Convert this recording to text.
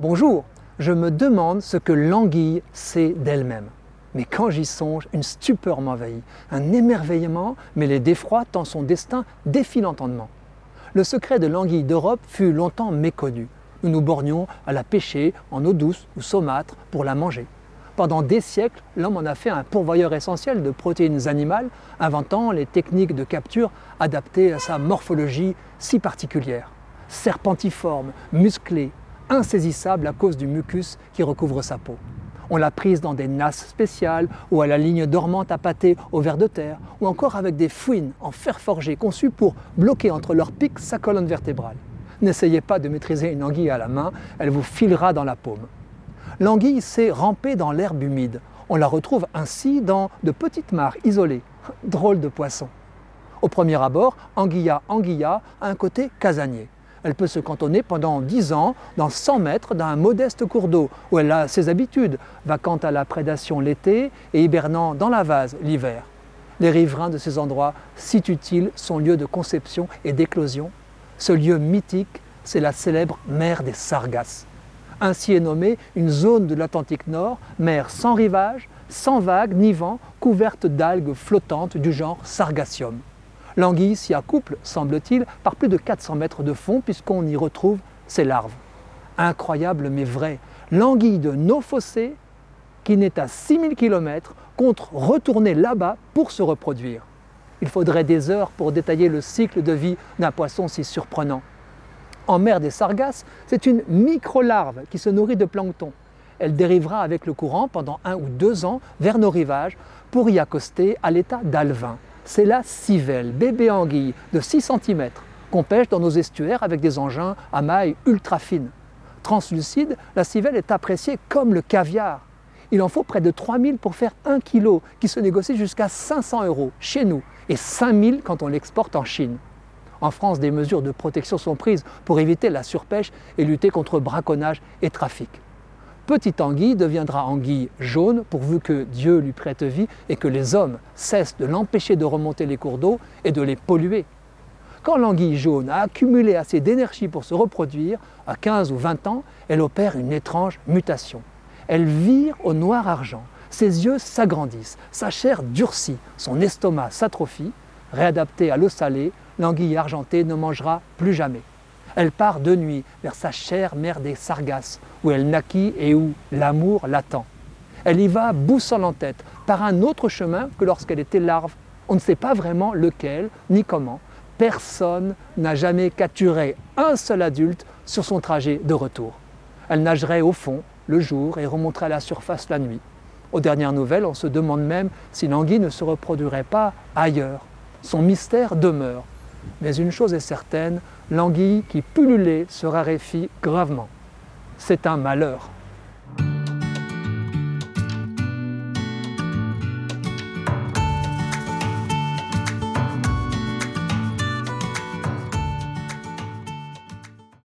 Bonjour, je me demande ce que l'anguille sait d'elle-même. Mais quand j'y songe, une stupeur m'envahit, un émerveillement mêlé d'effroi tant son destin défie l'entendement. Le secret de l'anguille d'Europe fut longtemps méconnu. Nous nous bornions à la pêcher en eau douce ou saumâtre pour la manger. Pendant des siècles, l'homme en a fait un pourvoyeur essentiel de protéines animales, inventant les techniques de capture adaptées à sa morphologie si particulière. Serpentiforme, musclé, insaisissable à cause du mucus qui recouvre sa peau. On l'a prise dans des nasses spéciales ou à la ligne dormante à pâté au ver de terre, ou encore avec des fouines en fer forgé conçues pour bloquer entre leurs pics sa colonne vertébrale. N'essayez pas de maîtriser une anguille à la main, elle vous filera dans la paume. L'anguille sait ramper dans l'herbe humide. On la retrouve ainsi dans de petites mares isolées. Drôle de poisson. Au premier abord, Anguilla anguilla a un côté casanier. Elle peut se cantonner pendant 10 ans dans 100 mètres d'un modeste cours d'eau où elle a ses habitudes, vacant à la prédation l'été et hibernant dans la vase l'hiver. Les riverains de ces endroits situent-ils son lieu de conception et d'éclosion? Ce lieu mythique, c'est la célèbre mer des Sargasses. Ainsi est nommée une zone de l'Atlantique Nord, mer sans rivage, sans vagues ni vent, couverte d'algues flottantes du genre Sargassium. L'anguille s'y accouple, semble-t-il, par plus de 400 mètres de fond puisqu'on y retrouve ses larves. Incroyable mais vrai, l'anguille de nos fossés, qui n'est à 6000 km, compte retourner là-bas pour se reproduire. Il faudrait des heures pour détailler le cycle de vie d'un poisson si surprenant. En mer des Sargasses, c'est une micro-larve qui se nourrit de plancton. Elle dérivera avec le courant pendant un ou deux ans vers nos rivages pour y accoster à l'état d'alvin. C'est la civelle, bébé anguille de 6 cm, qu'on pêche dans nos estuaires avec des engins à mailles ultra fines. Translucide, la civelle est appréciée comme le caviar. Il en faut près de 3000 pour faire 1 kg, qui se négocie jusqu'à 500 euros chez nous, et 5000 quand on l'exporte en Chine. En France, des mesures de protection sont prises pour éviter la surpêche et lutter contre braconnage et trafic. Petite anguille deviendra anguille jaune pourvu que Dieu lui prête vie et que les hommes cessent de l'empêcher de remonter les cours d'eau et de les polluer. Quand l'anguille jaune a accumulé assez d'énergie pour se reproduire, à 15 ou 20 ans, elle opère une étrange mutation. Elle vire au noir-argent, ses yeux s'agrandissent, sa chair durcit, son estomac s'atrophie, réadapté à l'eau salée, l'anguille argentée ne mangera plus jamais. Elle part de nuit vers sa chère mer des Sargasses, où elle naquit et où l'amour l'attend. Elle y va boussole en tête, par un autre chemin que lorsqu'elle était larve. On ne sait pas vraiment lequel ni comment. Personne n'a jamais capturé un seul adulte sur son trajet de retour. Elle nagerait au fond le jour et remonterait à la surface la nuit. Aux dernières nouvelles, on se demande même si l'anguille ne se reproduirait pas ailleurs. Son mystère demeure. Mais une chose est certaine, l'anguille qui pullulait se raréfie gravement. C'est un malheur.